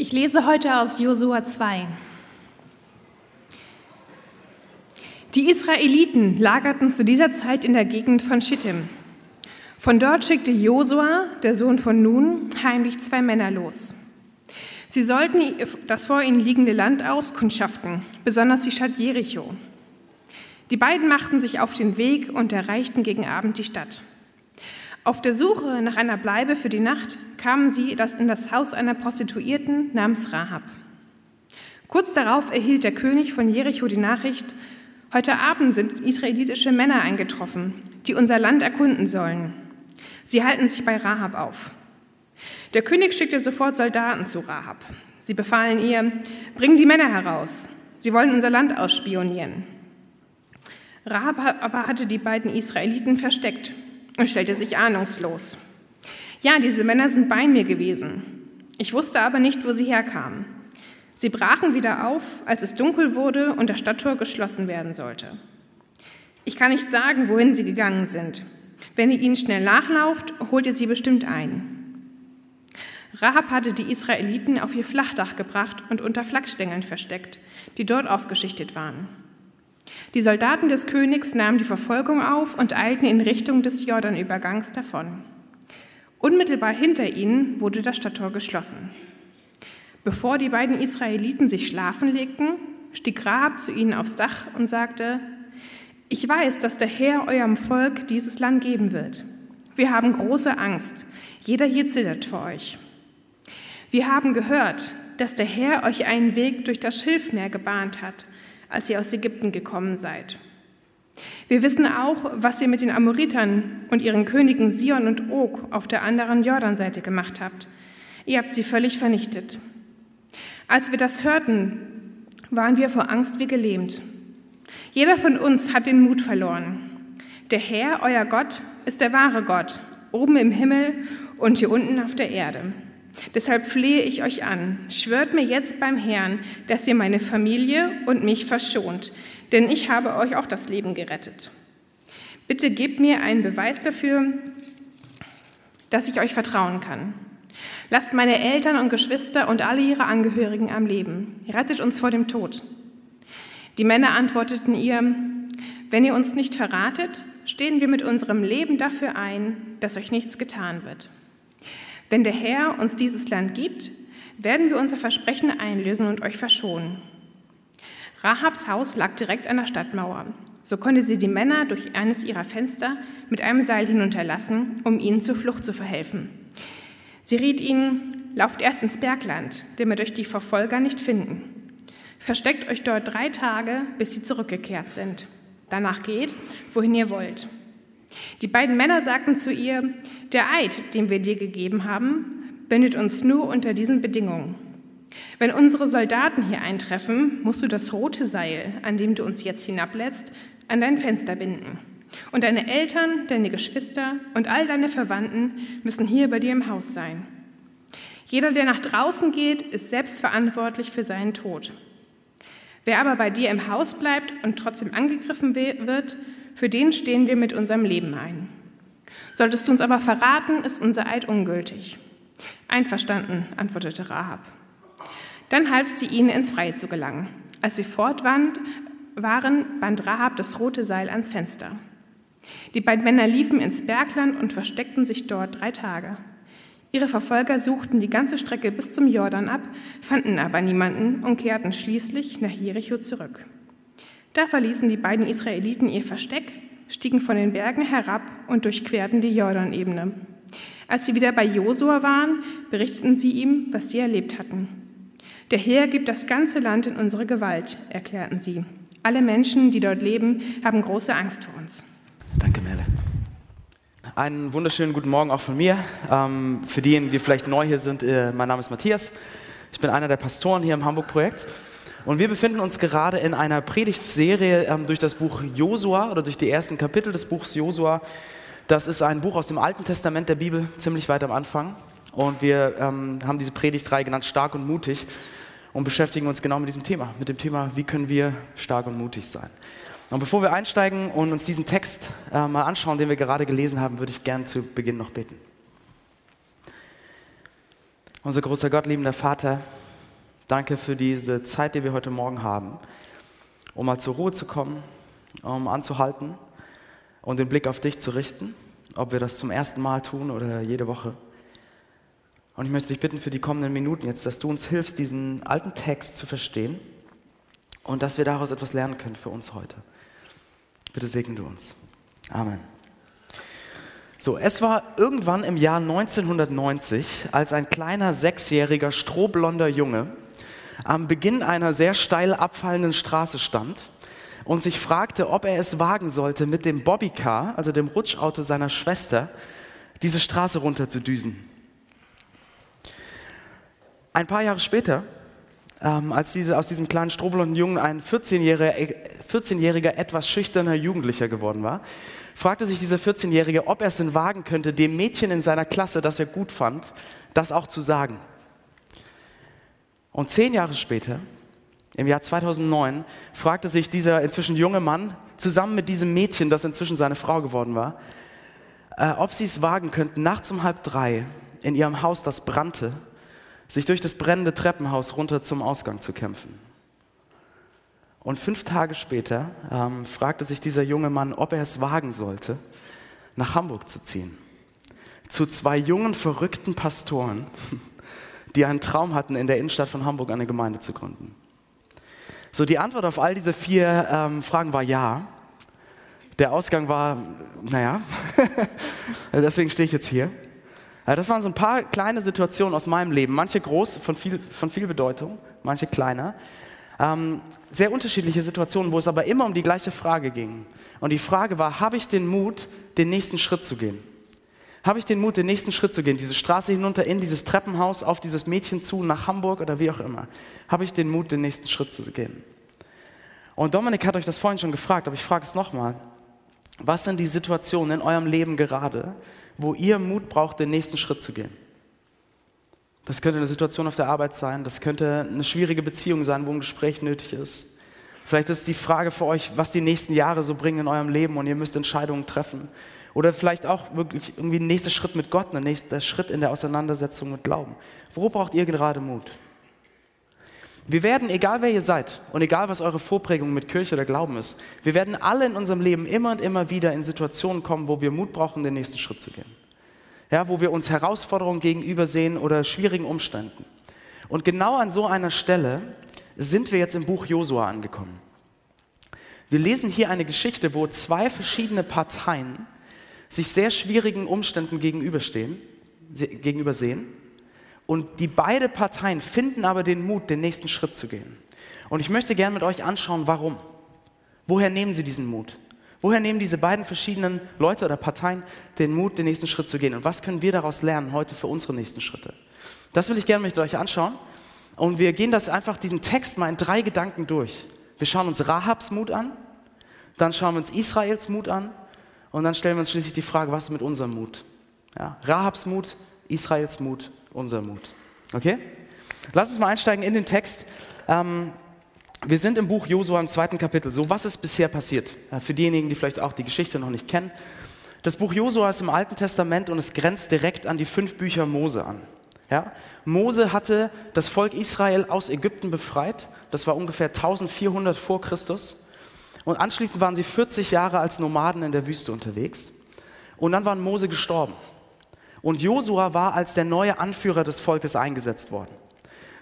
Ich lese heute aus Josua 2. Die Israeliten lagerten zu dieser Zeit in der Gegend von Schittim. Von dort schickte Josua, der Sohn von Nun, heimlich zwei Männer los. Sie sollten das vor ihnen liegende Land auskundschaften, besonders die Stadt Jericho. Die beiden machten sich auf den Weg und erreichten gegen Abend die Stadt. Auf der Suche nach einer Bleibe für die Nacht kamen sie in das Haus einer Prostituierten namens Rahab. Kurz darauf erhielt der König von Jericho die Nachricht, heute Abend sind israelitische Männer eingetroffen, die unser Land erkunden sollen. Sie halten sich bei Rahab auf. Der König schickte sofort Soldaten zu Rahab. Sie befahlen ihr, bring die Männer heraus. Sie wollen unser Land ausspionieren. Rahab aber hatte die beiden Israeliten versteckt und stellte sich ahnungslos. Ja, diese Männer sind bei mir gewesen. Ich wusste aber nicht, wo sie herkamen. Sie brachen wieder auf, als es dunkel wurde und das Stadttor geschlossen werden sollte. Ich kann nicht sagen, wohin sie gegangen sind. Wenn ihr ihnen schnell nachlauft, holt ihr sie bestimmt ein. Rahab hatte die Israeliten auf ihr Flachdach gebracht und unter Flachsstängeln versteckt, die dort aufgeschichtet waren. Die Soldaten des Königs nahmen die Verfolgung auf und eilten in Richtung des Jordanübergangs davon. Unmittelbar hinter ihnen wurde das Stadttor geschlossen. Bevor die beiden Israeliten sich schlafen legten, stieg Rahab zu ihnen aufs Dach und sagte, ich weiß, dass der Herr eurem Volk dieses Land geben wird. Wir haben große Angst. Jeder hier zittert vor euch. Wir haben gehört, dass der Herr euch einen Weg durch das Schilfmeer gebahnt hat als ihr aus Ägypten gekommen seid. Wir wissen auch, was ihr mit den Amoritern und ihren Königen Sion und Og auf der anderen Jordanseite gemacht habt. Ihr habt sie völlig vernichtet. Als wir das hörten, waren wir vor Angst wie gelähmt. Jeder von uns hat den Mut verloren. Der Herr, euer Gott, ist der wahre Gott, oben im Himmel und hier unten auf der Erde. Deshalb flehe ich euch an, schwört mir jetzt beim Herrn, dass ihr meine Familie und mich verschont, denn ich habe euch auch das Leben gerettet. Bitte gebt mir einen Beweis dafür, dass ich euch vertrauen kann. Lasst meine Eltern und Geschwister und alle ihre Angehörigen am Leben. Rettet uns vor dem Tod. Die Männer antworteten ihr, wenn ihr uns nicht verratet, stehen wir mit unserem Leben dafür ein, dass euch nichts getan wird. Wenn der Herr uns dieses Land gibt, werden wir unser Versprechen einlösen und euch verschonen. Rahabs Haus lag direkt an der Stadtmauer. So konnte sie die Männer durch eines ihrer Fenster mit einem Seil hinunterlassen, um ihnen zur Flucht zu verhelfen. Sie riet ihnen, lauft erst ins Bergland, wir durch die Verfolger nicht finden. Versteckt euch dort drei Tage, bis sie zurückgekehrt sind. Danach geht, wohin ihr wollt. Die beiden Männer sagten zu ihr, der Eid, den wir dir gegeben haben, bindet uns nur unter diesen Bedingungen. Wenn unsere Soldaten hier eintreffen, musst du das rote Seil, an dem du uns jetzt hinablässt, an dein Fenster binden. Und deine Eltern, deine Geschwister und all deine Verwandten müssen hier bei dir im Haus sein. Jeder, der nach draußen geht, ist selbst verantwortlich für seinen Tod. Wer aber bei dir im Haus bleibt und trotzdem angegriffen wird, für den stehen wir mit unserem Leben ein. Solltest du uns aber verraten, ist unser Eid ungültig. Einverstanden, antwortete Rahab. Dann half sie ihnen ins Freie zu gelangen. Als sie fort waren, band Rahab das rote Seil ans Fenster. Die beiden Männer liefen ins Bergland und versteckten sich dort drei Tage. Ihre Verfolger suchten die ganze Strecke bis zum Jordan ab, fanden aber niemanden und kehrten schließlich nach Jericho zurück. Da verließen die beiden Israeliten ihr Versteck, stiegen von den Bergen herab und durchquerten die Jordanebene. Als sie wieder bei Josua waren, berichteten sie ihm, was sie erlebt hatten. Der Herr gibt das ganze Land in unsere Gewalt, erklärten sie. Alle Menschen, die dort leben, haben große Angst vor uns. Danke, Merle. Einen wunderschönen guten Morgen auch von mir. Ähm, für diejenigen, die vielleicht neu hier sind, äh, mein Name ist Matthias. Ich bin einer der Pastoren hier im Hamburg-Projekt. Und wir befinden uns gerade in einer Predigtserie ähm, durch das Buch Josua oder durch die ersten Kapitel des Buchs Josua. Das ist ein Buch aus dem Alten Testament der Bibel, ziemlich weit am Anfang. Und wir ähm, haben diese Predigtreihe genannt Stark und Mutig und beschäftigen uns genau mit diesem Thema, mit dem Thema, wie können wir stark und mutig sein. Und bevor wir einsteigen und uns diesen Text äh, mal anschauen, den wir gerade gelesen haben, würde ich gern zu Beginn noch beten. Unser großer Gott, liebender Vater, Danke für diese Zeit, die wir heute Morgen haben, um mal zur Ruhe zu kommen, um anzuhalten und den Blick auf dich zu richten, ob wir das zum ersten Mal tun oder jede Woche. Und ich möchte dich bitten für die kommenden Minuten jetzt, dass du uns hilfst, diesen alten Text zu verstehen und dass wir daraus etwas lernen können für uns heute. Bitte segne du uns. Amen. So, es war irgendwann im Jahr 1990, als ein kleiner sechsjähriger strohblonder Junge am Beginn einer sehr steil abfallenden Straße stand und sich fragte, ob er es wagen sollte, mit dem Bobbycar, also dem Rutschauto seiner Schwester, diese Straße runter zu düsen. Ein paar Jahre später, ähm, als diese, aus diesem kleinen strohblonden Jungen ein 14-jähriger, 14 etwas schüchterner Jugendlicher geworden war, fragte sich dieser 14-Jährige, ob er es denn wagen könnte, dem Mädchen in seiner Klasse, das er gut fand, das auch zu sagen. Und zehn Jahre später, im Jahr 2009, fragte sich dieser inzwischen junge Mann zusammen mit diesem Mädchen, das inzwischen seine Frau geworden war, äh, ob sie es wagen könnten, nachts um halb drei in ihrem Haus, das brannte, sich durch das brennende Treppenhaus runter zum Ausgang zu kämpfen. Und fünf Tage später ähm, fragte sich dieser junge Mann, ob er es wagen sollte, nach Hamburg zu ziehen. Zu zwei jungen, verrückten Pastoren, die einen Traum hatten, in der Innenstadt von Hamburg eine Gemeinde zu gründen. So, die Antwort auf all diese vier ähm, Fragen war ja. Der Ausgang war, naja, deswegen stehe ich jetzt hier. Das waren so ein paar kleine Situationen aus meinem Leben, manche groß, von viel, von viel Bedeutung, manche kleiner. Ähm, sehr unterschiedliche Situationen, wo es aber immer um die gleiche Frage ging. Und die Frage war, habe ich den Mut, den nächsten Schritt zu gehen? Habe ich den Mut, den nächsten Schritt zu gehen, diese Straße hinunter in dieses Treppenhaus, auf dieses Mädchen zu, nach Hamburg oder wie auch immer? Habe ich den Mut, den nächsten Schritt zu gehen? Und Dominik hat euch das vorhin schon gefragt, aber ich frage es nochmal. Was sind die Situationen in eurem Leben gerade, wo ihr Mut braucht, den nächsten Schritt zu gehen? Das könnte eine Situation auf der Arbeit sein, das könnte eine schwierige Beziehung sein, wo ein Gespräch nötig ist. Vielleicht ist die Frage für euch, was die nächsten Jahre so bringen in eurem Leben und ihr müsst Entscheidungen treffen. Oder vielleicht auch wirklich irgendwie ein nächster Schritt mit Gott, ein nächster Schritt in der Auseinandersetzung mit Glauben. Wo braucht ihr gerade Mut? Wir werden, egal wer ihr seid und egal was eure Vorprägung mit Kirche oder Glauben ist, wir werden alle in unserem Leben immer und immer wieder in Situationen kommen, wo wir Mut brauchen, den nächsten Schritt zu gehen. Ja, wo wir uns Herausforderungen gegenüber sehen oder schwierigen Umständen. Und genau an so einer Stelle sind wir jetzt im Buch Josua angekommen. Wir lesen hier eine Geschichte, wo zwei verschiedene Parteien sich sehr schwierigen Umständen gegenüberstehen, gegenübersehen und die beide Parteien finden aber den Mut, den nächsten Schritt zu gehen. Und ich möchte gerne mit euch anschauen, warum. Woher nehmen sie diesen Mut? Woher nehmen diese beiden verschiedenen Leute oder Parteien den Mut, den nächsten Schritt zu gehen? Und was können wir daraus lernen heute für unsere nächsten Schritte? Das will ich gerne mit euch anschauen. Und wir gehen das einfach, diesen Text mal in drei Gedanken durch. Wir schauen uns Rahabs Mut an, dann schauen wir uns Israels Mut an und dann stellen wir uns schließlich die Frage, was ist mit unserem Mut? Ja, Rahabs Mut, Israels Mut unser Mut. Okay? Lass uns mal einsteigen in den Text. Ähm, wir sind im Buch Josua im zweiten Kapitel. So, was ist bisher passiert? Für diejenigen, die vielleicht auch die Geschichte noch nicht kennen. Das Buch Josua ist im Alten Testament und es grenzt direkt an die fünf Bücher Mose an. Ja? Mose hatte das Volk Israel aus Ägypten befreit. Das war ungefähr 1400 vor Christus. Und anschließend waren sie 40 Jahre als Nomaden in der Wüste unterwegs. Und dann war Mose gestorben. Und Josua war als der neue Anführer des Volkes eingesetzt worden.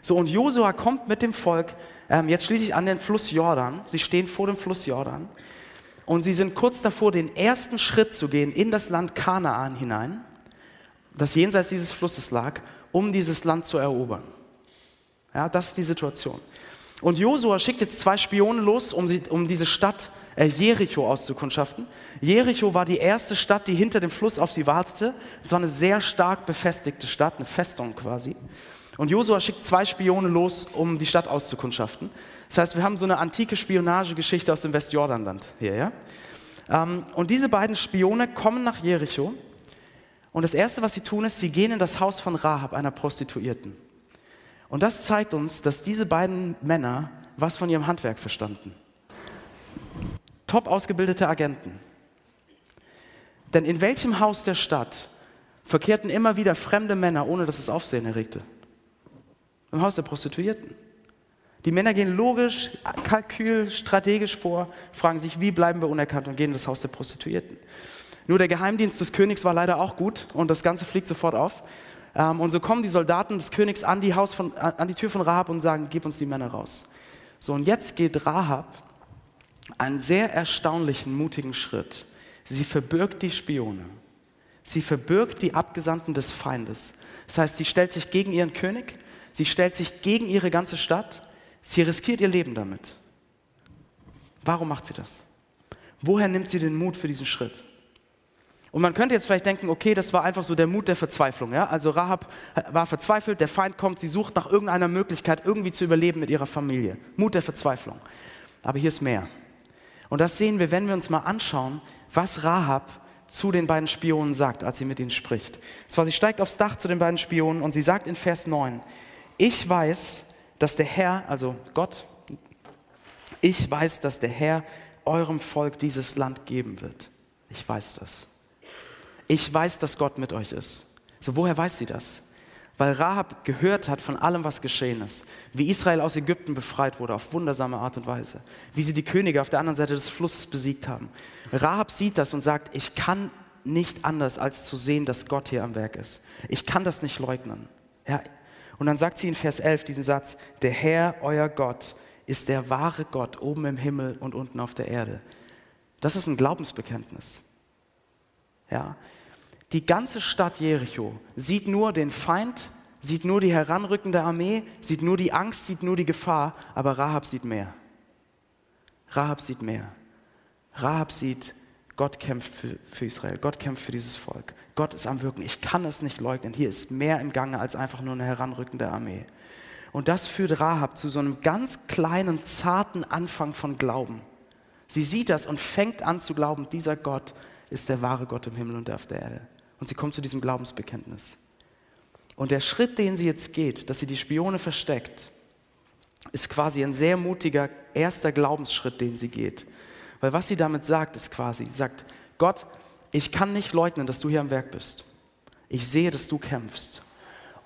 So, und Josua kommt mit dem Volk ähm, jetzt schließlich an den Fluss Jordan. Sie stehen vor dem Fluss Jordan. Und sie sind kurz davor, den ersten Schritt zu gehen in das Land Kanaan hinein, das jenseits dieses Flusses lag, um dieses Land zu erobern. Ja, das ist die Situation. Und Josua schickt jetzt zwei Spione los, um, sie, um diese Stadt äh, Jericho auszukundschaften. Jericho war die erste Stadt, die hinter dem Fluss auf sie wartete. Es war eine sehr stark befestigte Stadt, eine Festung quasi. Und Josua schickt zwei Spione los, um die Stadt auszukundschaften. Das heißt, wir haben so eine antike Spionagegeschichte aus dem Westjordanland hier. Ja? Ähm, und diese beiden Spione kommen nach Jericho. Und das Erste, was sie tun, ist, sie gehen in das Haus von Rahab, einer Prostituierten. Und das zeigt uns, dass diese beiden Männer was von ihrem Handwerk verstanden. Top ausgebildete Agenten. Denn in welchem Haus der Stadt verkehrten immer wieder fremde Männer, ohne dass es Aufsehen erregte? Im Haus der Prostituierten. Die Männer gehen logisch, kalkül, strategisch vor, fragen sich, wie bleiben wir unerkannt und gehen in das Haus der Prostituierten. Nur der Geheimdienst des Königs war leider auch gut und das Ganze fliegt sofort auf. Ähm, und so kommen die Soldaten des Königs an die, Haus von, an die Tür von Rahab und sagen, gib uns die Männer raus. So, und jetzt geht Rahab einen sehr erstaunlichen, mutigen Schritt. Sie verbirgt die Spione. Sie verbirgt die Abgesandten des Feindes. Das heißt, sie stellt sich gegen ihren König, sie stellt sich gegen ihre ganze Stadt, sie riskiert ihr Leben damit. Warum macht sie das? Woher nimmt sie den Mut für diesen Schritt? Und man könnte jetzt vielleicht denken, okay, das war einfach so der Mut der Verzweiflung. Ja? Also Rahab war verzweifelt, der Feind kommt, sie sucht nach irgendeiner Möglichkeit, irgendwie zu überleben mit ihrer Familie. Mut der Verzweiflung. Aber hier ist mehr. Und das sehen wir, wenn wir uns mal anschauen, was Rahab zu den beiden Spionen sagt, als sie mit ihnen spricht. Und zwar, sie steigt aufs Dach zu den beiden Spionen und sie sagt in Vers 9, ich weiß, dass der Herr, also Gott, ich weiß, dass der Herr eurem Volk dieses Land geben wird. Ich weiß das. Ich weiß, dass Gott mit euch ist. So, woher weiß sie das? Weil Rahab gehört hat von allem, was geschehen ist. Wie Israel aus Ägypten befreit wurde, auf wundersame Art und Weise. Wie sie die Könige auf der anderen Seite des Flusses besiegt haben. Rahab sieht das und sagt, ich kann nicht anders, als zu sehen, dass Gott hier am Werk ist. Ich kann das nicht leugnen. Ja. Und dann sagt sie in Vers 11 diesen Satz, der Herr, euer Gott, ist der wahre Gott oben im Himmel und unten auf der Erde. Das ist ein Glaubensbekenntnis. Ja, die ganze Stadt Jericho sieht nur den Feind, sieht nur die heranrückende Armee, sieht nur die Angst, sieht nur die Gefahr, aber Rahab sieht mehr. Rahab sieht mehr. Rahab sieht, Gott kämpft für, für, Israel, Gott kämpft für dieses Volk. Gott ist am Wirken. Ich kann es nicht leugnen. Hier ist mehr im Gange als einfach nur eine heranrückende Armee. Und das führt Rahab zu so einem ganz kleinen, zarten Anfang von Glauben. Sie sieht das und fängt an zu glauben, dieser Gott ist der wahre Gott im Himmel und auf der Erde. Und sie kommt zu diesem Glaubensbekenntnis. Und der Schritt, den sie jetzt geht, dass sie die Spione versteckt, ist quasi ein sehr mutiger erster Glaubensschritt, den sie geht. Weil was sie damit sagt, ist quasi, sagt, Gott, ich kann nicht leugnen, dass du hier am Werk bist. Ich sehe, dass du kämpfst.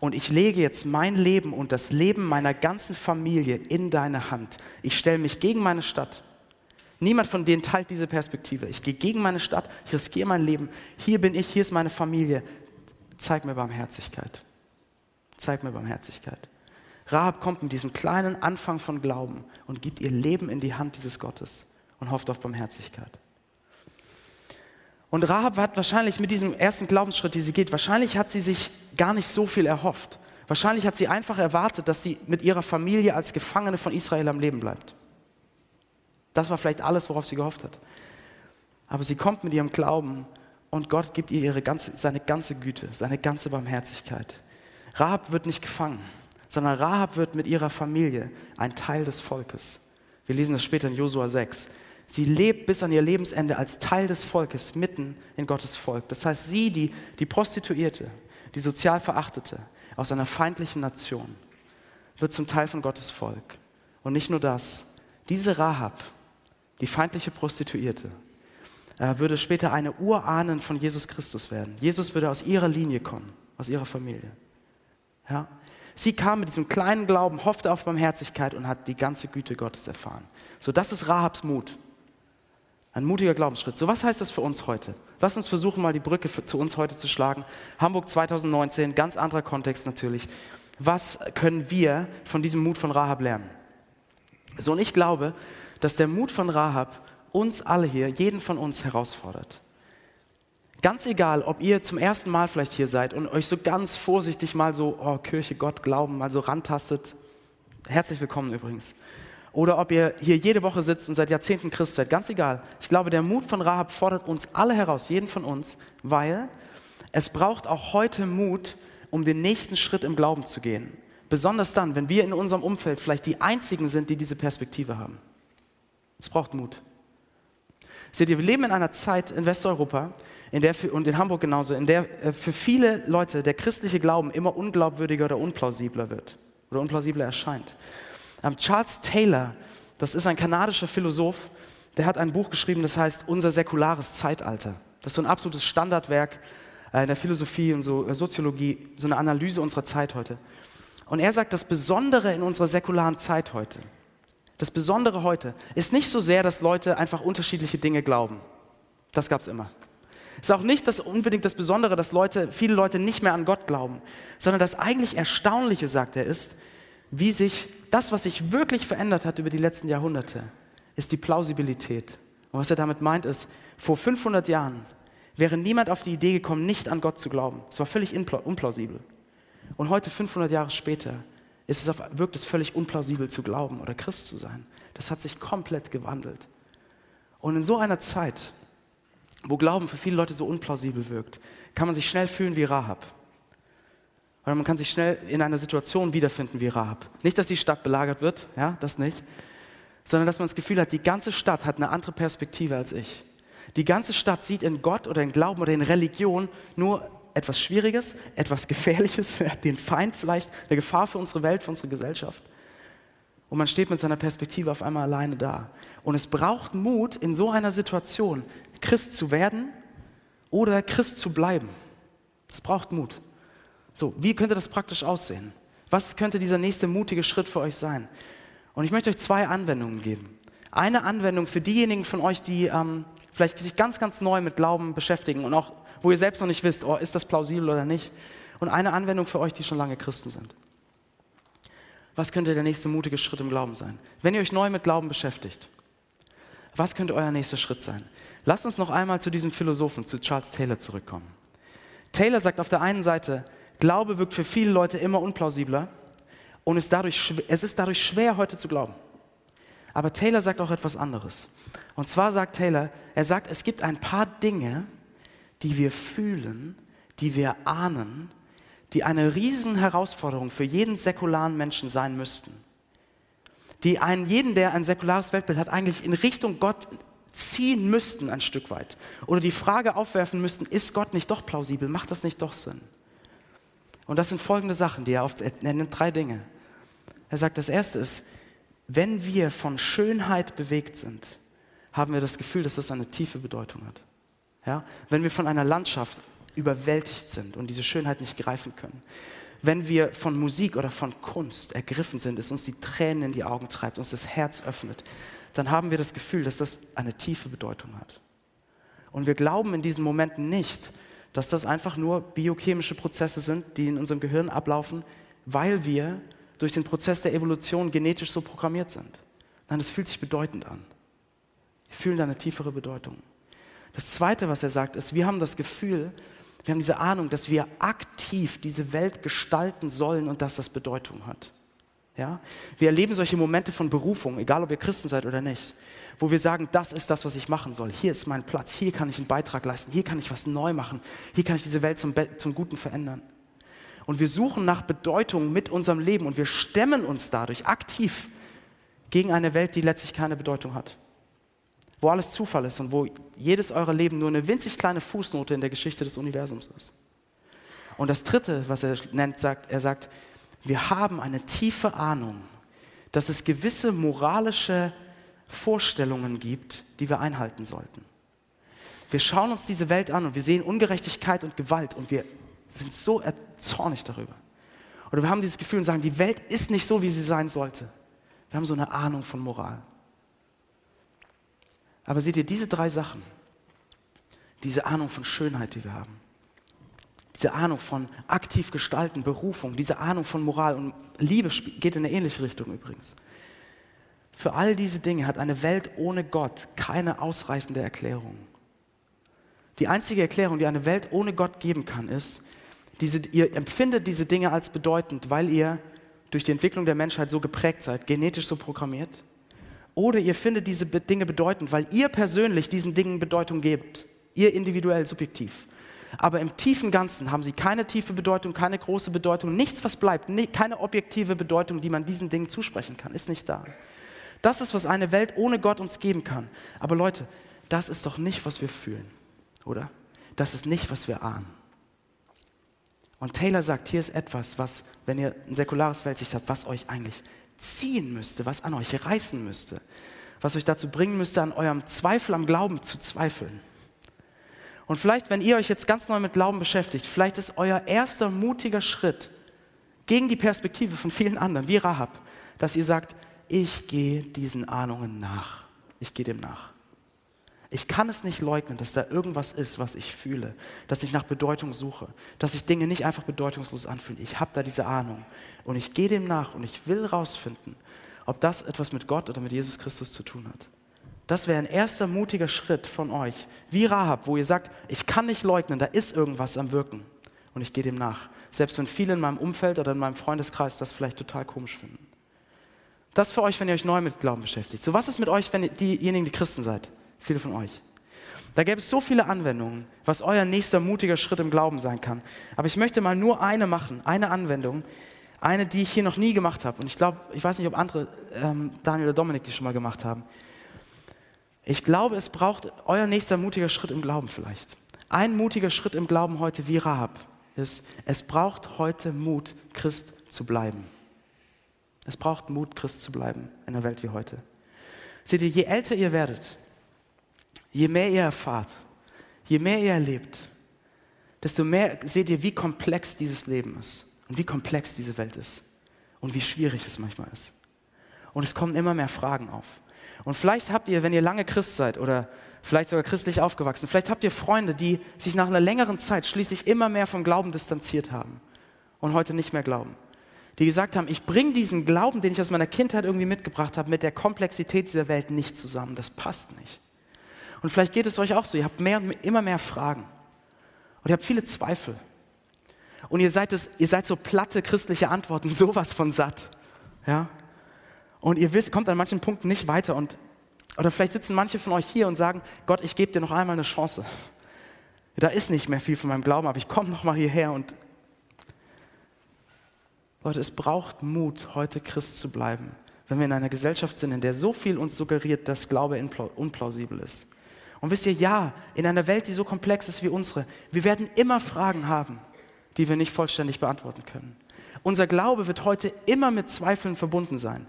Und ich lege jetzt mein Leben und das Leben meiner ganzen Familie in deine Hand. Ich stelle mich gegen meine Stadt. Niemand von denen teilt diese Perspektive. Ich gehe gegen meine Stadt, ich riskiere mein Leben. Hier bin ich, hier ist meine Familie. Zeig mir Barmherzigkeit. Zeig mir Barmherzigkeit. Rahab kommt mit diesem kleinen Anfang von Glauben und gibt ihr Leben in die Hand dieses Gottes und hofft auf Barmherzigkeit. Und Rahab hat wahrscheinlich mit diesem ersten Glaubensschritt, die sie geht, wahrscheinlich hat sie sich gar nicht so viel erhofft. Wahrscheinlich hat sie einfach erwartet, dass sie mit ihrer Familie als Gefangene von Israel am Leben bleibt. Das war vielleicht alles, worauf sie gehofft hat. Aber sie kommt mit ihrem Glauben und Gott gibt ihr ihre ganze, seine ganze Güte, seine ganze Barmherzigkeit. Rahab wird nicht gefangen, sondern Rahab wird mit ihrer Familie ein Teil des Volkes. Wir lesen das später in Josua 6. Sie lebt bis an ihr Lebensende als Teil des Volkes mitten in Gottes Volk. Das heißt, sie, die, die Prostituierte, die sozial Verachtete aus einer feindlichen Nation, wird zum Teil von Gottes Volk. Und nicht nur das, diese Rahab die feindliche Prostituierte, äh, würde später eine Urahnen von Jesus Christus werden. Jesus würde aus ihrer Linie kommen, aus ihrer Familie. Ja? Sie kam mit diesem kleinen Glauben, hoffte auf Barmherzigkeit und hat die ganze Güte Gottes erfahren. So, das ist Rahabs Mut. Ein mutiger Glaubensschritt. So, was heißt das für uns heute? Lass uns versuchen, mal die Brücke für, zu uns heute zu schlagen. Hamburg 2019, ganz anderer Kontext natürlich. Was können wir von diesem Mut von Rahab lernen? So, und ich glaube, dass der Mut von Rahab uns alle hier, jeden von uns herausfordert. Ganz egal, ob ihr zum ersten Mal vielleicht hier seid und euch so ganz vorsichtig mal so, oh, Kirche, Gott, Glauben, mal so rantastet. Herzlich willkommen übrigens. Oder ob ihr hier jede Woche sitzt und seit Jahrzehnten Christ seid. Ganz egal. Ich glaube, der Mut von Rahab fordert uns alle heraus, jeden von uns, weil es braucht auch heute Mut, um den nächsten Schritt im Glauben zu gehen. Besonders dann, wenn wir in unserem Umfeld vielleicht die Einzigen sind, die diese Perspektive haben. Es braucht Mut. Seht ihr, wir leben in einer Zeit in Westeuropa in der und in Hamburg genauso, in der äh, für viele Leute der christliche Glauben immer unglaubwürdiger oder unplausibler wird oder unplausibler erscheint. Ähm, Charles Taylor, das ist ein kanadischer Philosoph, der hat ein Buch geschrieben, das heißt Unser säkulares Zeitalter. Das ist so ein absolutes Standardwerk äh, in der Philosophie und so, äh, Soziologie, so eine Analyse unserer Zeit heute. Und er sagt, das Besondere in unserer säkularen Zeit heute, das Besondere heute ist nicht so sehr, dass Leute einfach unterschiedliche Dinge glauben. Das gab es immer. Es ist auch nicht das unbedingt das Besondere, dass Leute, viele Leute nicht mehr an Gott glauben, sondern das eigentlich Erstaunliche, sagt er, ist, wie sich das, was sich wirklich verändert hat über die letzten Jahrhunderte, ist die Plausibilität. Und was er damit meint, ist, vor 500 Jahren wäre niemand auf die Idee gekommen, nicht an Gott zu glauben. Es war völlig unplausibel. Und heute, 500 Jahre später, ist es auf, wirkt es völlig unplausibel zu glauben oder Christ zu sein. Das hat sich komplett gewandelt. Und in so einer Zeit, wo Glauben für viele Leute so unplausibel wirkt, kann man sich schnell fühlen wie Rahab. Oder man kann sich schnell in einer Situation wiederfinden wie Rahab. Nicht, dass die Stadt belagert wird, ja, das nicht, sondern dass man das Gefühl hat, die ganze Stadt hat eine andere Perspektive als ich. Die ganze Stadt sieht in Gott oder in Glauben oder in Religion nur etwas Schwieriges, etwas Gefährliches, den Feind vielleicht, eine Gefahr für unsere Welt, für unsere Gesellschaft. Und man steht mit seiner Perspektive auf einmal alleine da. Und es braucht Mut, in so einer Situation Christ zu werden oder Christ zu bleiben. Es braucht Mut. So, wie könnte das praktisch aussehen? Was könnte dieser nächste mutige Schritt für euch sein? Und ich möchte euch zwei Anwendungen geben. Eine Anwendung für diejenigen von euch, die ähm, vielleicht sich ganz, ganz neu mit Glauben beschäftigen und auch wo ihr selbst noch nicht wisst, oh, ist das plausibel oder nicht. Und eine Anwendung für euch, die schon lange Christen sind. Was könnte der nächste mutige Schritt im Glauben sein? Wenn ihr euch neu mit Glauben beschäftigt, was könnte euer nächster Schritt sein? Lasst uns noch einmal zu diesem Philosophen, zu Charles Taylor zurückkommen. Taylor sagt auf der einen Seite, Glaube wirkt für viele Leute immer unplausibler und ist dadurch, es ist dadurch schwer, heute zu glauben. Aber Taylor sagt auch etwas anderes. Und zwar sagt Taylor, er sagt, es gibt ein paar Dinge, die wir fühlen, die wir ahnen, die eine Riesenherausforderung für jeden säkularen Menschen sein müssten. Die einen, jeden, der ein säkulares Weltbild hat, eigentlich in Richtung Gott ziehen müssten ein Stück weit. Oder die Frage aufwerfen müssten, ist Gott nicht doch plausibel? Macht das nicht doch Sinn? Und das sind folgende Sachen, die er oft er nennt drei Dinge. Er sagt, das erste ist, wenn wir von Schönheit bewegt sind, haben wir das Gefühl, dass das eine tiefe Bedeutung hat. Ja? Wenn wir von einer Landschaft überwältigt sind und diese Schönheit nicht greifen können. Wenn wir von Musik oder von Kunst ergriffen sind, es uns die Tränen in die Augen treibt, uns das Herz öffnet, dann haben wir das Gefühl, dass das eine tiefe Bedeutung hat. Und wir glauben in diesen Momenten nicht, dass das einfach nur biochemische Prozesse sind, die in unserem Gehirn ablaufen, weil wir durch den Prozess der Evolution genetisch so programmiert sind. Nein, es fühlt sich bedeutend an. Wir fühlen da eine tiefere Bedeutung. Das Zweite, was er sagt, ist, wir haben das Gefühl, wir haben diese Ahnung, dass wir aktiv diese Welt gestalten sollen und dass das Bedeutung hat. Ja? Wir erleben solche Momente von Berufung, egal ob ihr Christen seid oder nicht, wo wir sagen, das ist das, was ich machen soll. Hier ist mein Platz, hier kann ich einen Beitrag leisten, hier kann ich was neu machen, hier kann ich diese Welt zum, zum Guten verändern. Und wir suchen nach Bedeutung mit unserem Leben und wir stemmen uns dadurch aktiv gegen eine Welt, die letztlich keine Bedeutung hat wo alles Zufall ist und wo jedes eurer Leben nur eine winzig kleine Fußnote in der Geschichte des Universums ist. Und das Dritte, was er nennt, sagt, er sagt, wir haben eine tiefe Ahnung, dass es gewisse moralische Vorstellungen gibt, die wir einhalten sollten. Wir schauen uns diese Welt an und wir sehen Ungerechtigkeit und Gewalt und wir sind so zornig darüber. Oder wir haben dieses Gefühl und sagen, die Welt ist nicht so, wie sie sein sollte. Wir haben so eine Ahnung von Moral. Aber seht ihr, diese drei Sachen, diese Ahnung von Schönheit, die wir haben, diese Ahnung von aktiv gestalten, Berufung, diese Ahnung von Moral und Liebe geht in eine ähnliche Richtung übrigens. Für all diese Dinge hat eine Welt ohne Gott keine ausreichende Erklärung. Die einzige Erklärung, die eine Welt ohne Gott geben kann, ist, diese, ihr empfindet diese Dinge als bedeutend, weil ihr durch die Entwicklung der Menschheit so geprägt seid, genetisch so programmiert oder ihr findet diese Dinge bedeutend, weil ihr persönlich diesen Dingen Bedeutung gebt. Ihr individuell, subjektiv. Aber im tiefen Ganzen haben sie keine tiefe Bedeutung, keine große Bedeutung, nichts, was bleibt, keine objektive Bedeutung, die man diesen Dingen zusprechen kann, ist nicht da. Das ist, was eine Welt ohne Gott uns geben kann. Aber Leute, das ist doch nicht, was wir fühlen, oder? Das ist nicht, was wir ahnen. Und Taylor sagt, hier ist etwas, was, wenn ihr ein säkulares Weltsicht habt, was euch eigentlich ziehen müsste, was an euch reißen müsste, was euch dazu bringen müsste, an eurem Zweifel am Glauben zu zweifeln. Und vielleicht, wenn ihr euch jetzt ganz neu mit Glauben beschäftigt, vielleicht ist euer erster mutiger Schritt Gegen die Perspektive von vielen anderen, wie Rahab, dass ihr sagt, ich gehe diesen Ahnungen nach. Ich gehe dem nach. Ich kann es nicht leugnen, dass da irgendwas ist, was ich fühle, dass ich nach Bedeutung suche, dass sich Dinge nicht einfach bedeutungslos anfühlen. Ich habe da diese Ahnung und ich gehe dem nach und ich will rausfinden, ob das etwas mit Gott oder mit Jesus Christus zu tun hat. Das wäre ein erster mutiger Schritt von euch, wie Rahab, wo ihr sagt, ich kann nicht leugnen, da ist irgendwas am Wirken und ich gehe dem nach. Selbst wenn viele in meinem Umfeld oder in meinem Freundeskreis das vielleicht total komisch finden. Das für euch, wenn ihr euch neu mit Glauben beschäftigt. So, was ist mit euch, wenn ihr diejenigen, die Christen seid? Viele von euch. Da gäbe es so viele Anwendungen, was euer nächster mutiger Schritt im Glauben sein kann. Aber ich möchte mal nur eine machen, eine Anwendung, eine, die ich hier noch nie gemacht habe. Und ich glaube, ich weiß nicht, ob andere, ähm, Daniel oder Dominik, die schon mal gemacht haben. Ich glaube, es braucht euer nächster mutiger Schritt im Glauben vielleicht. Ein mutiger Schritt im Glauben heute wie Rahab ist, es braucht heute Mut, Christ zu bleiben. Es braucht Mut, Christ zu bleiben in einer Welt wie heute. Seht ihr, je älter ihr werdet, je mehr ihr erfahrt, je mehr ihr erlebt, desto mehr seht ihr, wie komplex dieses Leben ist und wie komplex diese Welt ist und wie schwierig es manchmal ist. Und es kommen immer mehr Fragen auf. Und vielleicht habt ihr, wenn ihr lange Christ seid oder vielleicht sogar christlich aufgewachsen, vielleicht habt ihr Freunde, die sich nach einer längeren Zeit schließlich immer mehr vom Glauben distanziert haben und heute nicht mehr glauben. Die gesagt haben, ich bringe diesen Glauben, den ich aus meiner Kindheit irgendwie mitgebracht habe, mit der Komplexität dieser Welt nicht zusammen. Das passt nicht. Und vielleicht geht es euch auch so, ihr habt mehr und immer mehr Fragen. Und ihr habt viele Zweifel. Und ihr seid, es, ihr seid so platte christliche Antworten, sowas von satt. Ja? Und ihr wisst, kommt an manchen Punkten nicht weiter. Und, oder vielleicht sitzen manche von euch hier und sagen, Gott, ich gebe dir noch einmal eine Chance. Da ist nicht mehr viel von meinem Glauben, aber ich komme noch mal hierher und Leute, es braucht Mut, heute Christ zu bleiben, wenn wir in einer Gesellschaft sind, in der so viel uns suggeriert, dass Glaube unplausibel ist. Und wisst ihr, ja, in einer Welt, die so komplex ist wie unsere, wir werden immer Fragen haben, die wir nicht vollständig beantworten können. Unser Glaube wird heute immer mit Zweifeln verbunden sein.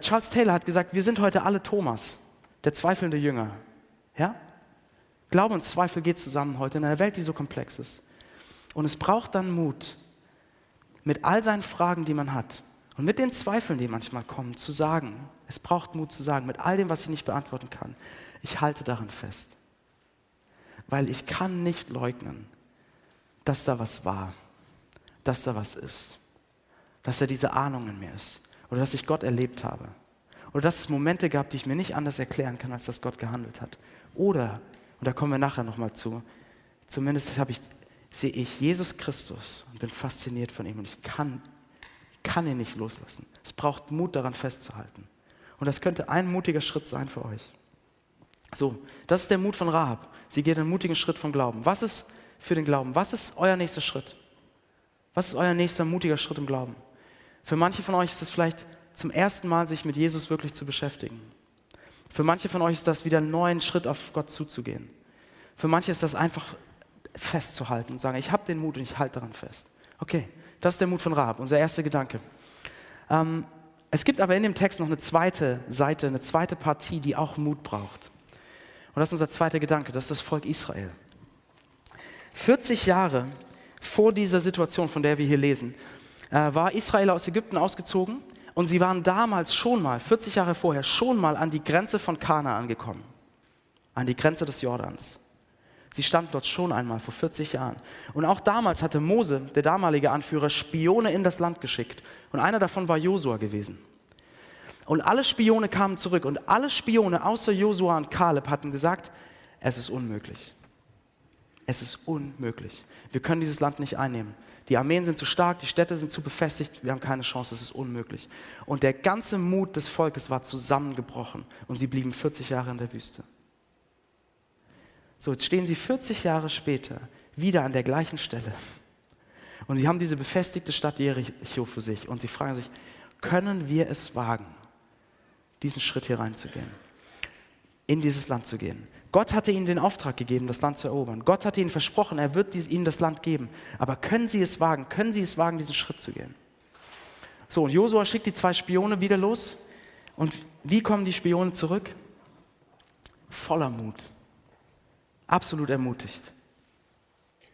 Charles Taylor hat gesagt, wir sind heute alle Thomas, der zweifelnde Jünger. Ja? Glaube und Zweifel geht zusammen heute in einer Welt, die so komplex ist. Und es braucht dann Mut, mit all seinen Fragen, die man hat und mit den Zweifeln, die manchmal kommen, zu sagen, es braucht Mut zu sagen, mit all dem, was ich nicht beantworten kann, ich halte daran fest. Weil ich kann nicht leugnen, dass da was war, dass da was ist, dass da diese Ahnung in mir ist oder dass ich Gott erlebt habe oder dass es Momente gab, die ich mir nicht anders erklären kann, als dass Gott gehandelt hat. Oder, und da kommen wir nachher nochmal zu, zumindest ich, sehe ich Jesus Christus und bin fasziniert von ihm und ich kann, kann ihn nicht loslassen. Es braucht Mut daran festzuhalten. Und das könnte ein mutiger Schritt sein für euch. So, das ist der Mut von Rahab. Sie geht einen mutigen Schritt vom Glauben. Was ist für den Glauben? Was ist euer nächster Schritt? Was ist euer nächster mutiger Schritt im Glauben? Für manche von euch ist es vielleicht zum ersten Mal, sich mit Jesus wirklich zu beschäftigen. Für manche von euch ist das wieder einen neuen Schritt auf Gott zuzugehen. Für manche ist das einfach festzuhalten und sagen, ich habe den Mut und ich halte daran fest. Okay, das ist der Mut von Rahab, unser erster Gedanke. Ähm, es gibt aber in dem Text noch eine zweite Seite, eine zweite Partie, die auch Mut braucht. Und das ist unser zweiter Gedanke, das ist das Volk Israel. 40 Jahre vor dieser Situation, von der wir hier lesen, äh, war Israel aus Ägypten ausgezogen und sie waren damals schon mal, 40 Jahre vorher, schon mal an die Grenze von Kana angekommen, an die Grenze des Jordans. Sie standen dort schon einmal vor 40 Jahren. Und auch damals hatte Mose, der damalige Anführer, Spione in das Land geschickt. Und einer davon war Josua gewesen. Und alle Spione kamen zurück und alle Spione außer Josua und Kaleb hatten gesagt, es ist unmöglich. Es ist unmöglich. Wir können dieses Land nicht einnehmen. Die Armeen sind zu stark, die Städte sind zu befestigt, wir haben keine Chance, es ist unmöglich. Und der ganze Mut des Volkes war zusammengebrochen und sie blieben 40 Jahre in der Wüste. So, jetzt stehen sie 40 Jahre später wieder an der gleichen Stelle. Und sie haben diese befestigte Stadt Jericho für sich. Und sie fragen sich, können wir es wagen, diesen Schritt hier reinzugehen? In dieses Land zu gehen. Gott hatte ihnen den Auftrag gegeben, das Land zu erobern. Gott hatte ihnen versprochen, er wird ihnen das Land geben. Aber können sie es wagen? Können sie es wagen, diesen Schritt zu gehen? So, und Josua schickt die zwei Spione wieder los. Und wie kommen die Spione zurück? Voller Mut absolut ermutigt.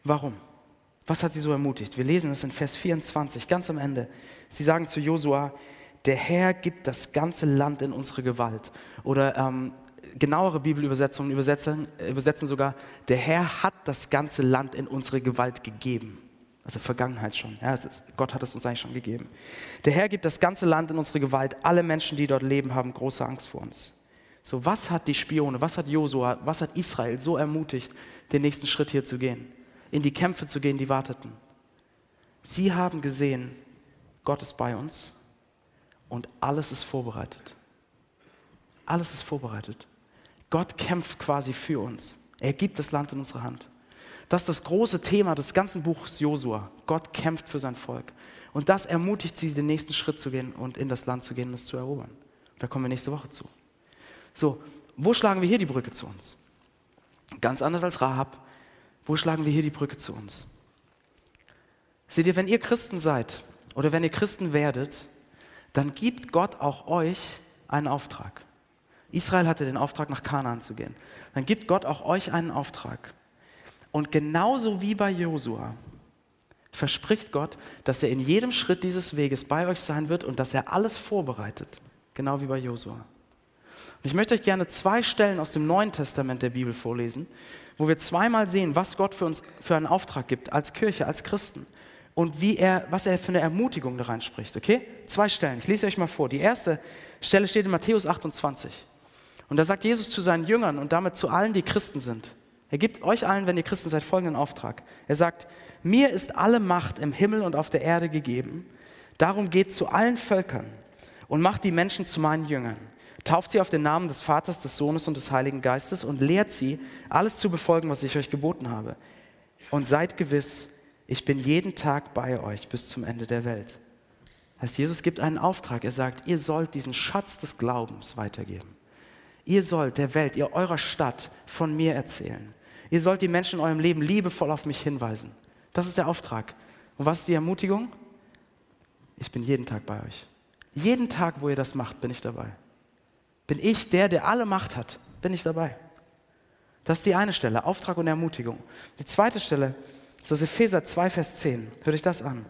Warum? Was hat sie so ermutigt? Wir lesen es in Vers 24, ganz am Ende. Sie sagen zu Josua, der Herr gibt das ganze Land in unsere Gewalt. Oder ähm, genauere Bibelübersetzungen übersetzen, übersetzen sogar, der Herr hat das ganze Land in unsere Gewalt gegeben. Also Vergangenheit schon. Ja, ist, Gott hat es uns eigentlich schon gegeben. Der Herr gibt das ganze Land in unsere Gewalt. Alle Menschen, die dort leben, haben große Angst vor uns. So, was hat die Spione, was hat Josua, was hat Israel so ermutigt, den nächsten Schritt hier zu gehen? In die Kämpfe zu gehen, die warteten. Sie haben gesehen, Gott ist bei uns und alles ist vorbereitet. Alles ist vorbereitet. Gott kämpft quasi für uns. Er gibt das Land in unsere Hand. Das ist das große Thema des ganzen Buches Josua. Gott kämpft für sein Volk. Und das ermutigt sie, den nächsten Schritt zu gehen und in das Land zu gehen und es zu erobern. Da kommen wir nächste Woche zu. So, wo schlagen wir hier die Brücke zu uns? Ganz anders als Rahab. Wo schlagen wir hier die Brücke zu uns? Seht ihr, wenn ihr Christen seid oder wenn ihr Christen werdet, dann gibt Gott auch euch einen Auftrag. Israel hatte den Auftrag, nach Kanaan zu gehen. Dann gibt Gott auch euch einen Auftrag. Und genauso wie bei Josua verspricht Gott, dass er in jedem Schritt dieses Weges bei euch sein wird und dass er alles vorbereitet. Genau wie bei Josua. Und ich möchte euch gerne zwei Stellen aus dem Neuen Testament der Bibel vorlesen, wo wir zweimal sehen, was Gott für uns für einen Auftrag gibt als Kirche, als Christen und wie er, was er für eine Ermutigung da reinspricht. Okay? Zwei Stellen. Ich lese euch mal vor. Die erste Stelle steht in Matthäus 28. Und da sagt Jesus zu seinen Jüngern und damit zu allen, die Christen sind. Er gibt euch allen, wenn ihr Christen seid, folgenden Auftrag. Er sagt, mir ist alle Macht im Himmel und auf der Erde gegeben. Darum geht zu allen Völkern und macht die Menschen zu meinen Jüngern. Tauft sie auf den Namen des Vaters, des Sohnes und des Heiligen Geistes und lehrt sie, alles zu befolgen, was ich euch geboten habe. Und seid gewiss, ich bin jeden Tag bei euch bis zum Ende der Welt. Heißt, Jesus gibt einen Auftrag. Er sagt, ihr sollt diesen Schatz des Glaubens weitergeben. Ihr sollt der Welt, ihr eurer Stadt von mir erzählen. Ihr sollt die Menschen in eurem Leben liebevoll auf mich hinweisen. Das ist der Auftrag. Und was ist die Ermutigung? Ich bin jeden Tag bei euch. Jeden Tag, wo ihr das macht, bin ich dabei. Bin ich der, der alle Macht hat, bin ich dabei. Das ist die eine Stelle, Auftrag und Ermutigung. Die zweite Stelle ist aus Epheser 2, Vers 10. Hört euch das an.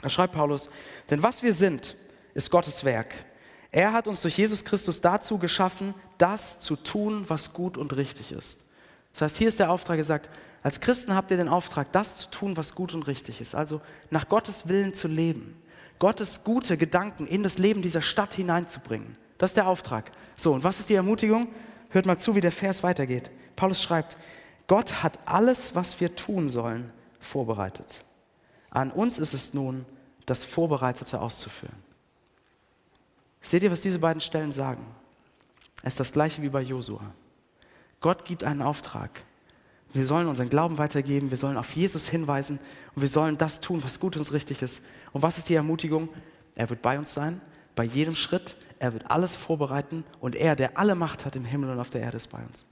Da schreibt Paulus, denn was wir sind, ist Gottes Werk. Er hat uns durch Jesus Christus dazu geschaffen, das zu tun, was gut und richtig ist. Das heißt, hier ist der Auftrag gesagt, als Christen habt ihr den Auftrag, das zu tun, was gut und richtig ist. Also nach Gottes Willen zu leben. Gottes gute Gedanken in das Leben dieser Stadt hineinzubringen. Das ist der Auftrag. So, und was ist die Ermutigung? Hört mal zu, wie der Vers weitergeht. Paulus schreibt, Gott hat alles, was wir tun sollen, vorbereitet. An uns ist es nun, das Vorbereitete auszuführen. Seht ihr, was diese beiden Stellen sagen? Es ist das gleiche wie bei Josua. Gott gibt einen Auftrag. Wir sollen unseren Glauben weitergeben, wir sollen auf Jesus hinweisen und wir sollen das tun, was gut und richtig ist. Und was ist die Ermutigung? Er wird bei uns sein, bei jedem Schritt. Er wird alles vorbereiten und er, der alle Macht hat im Himmel und auf der Erde, ist bei uns.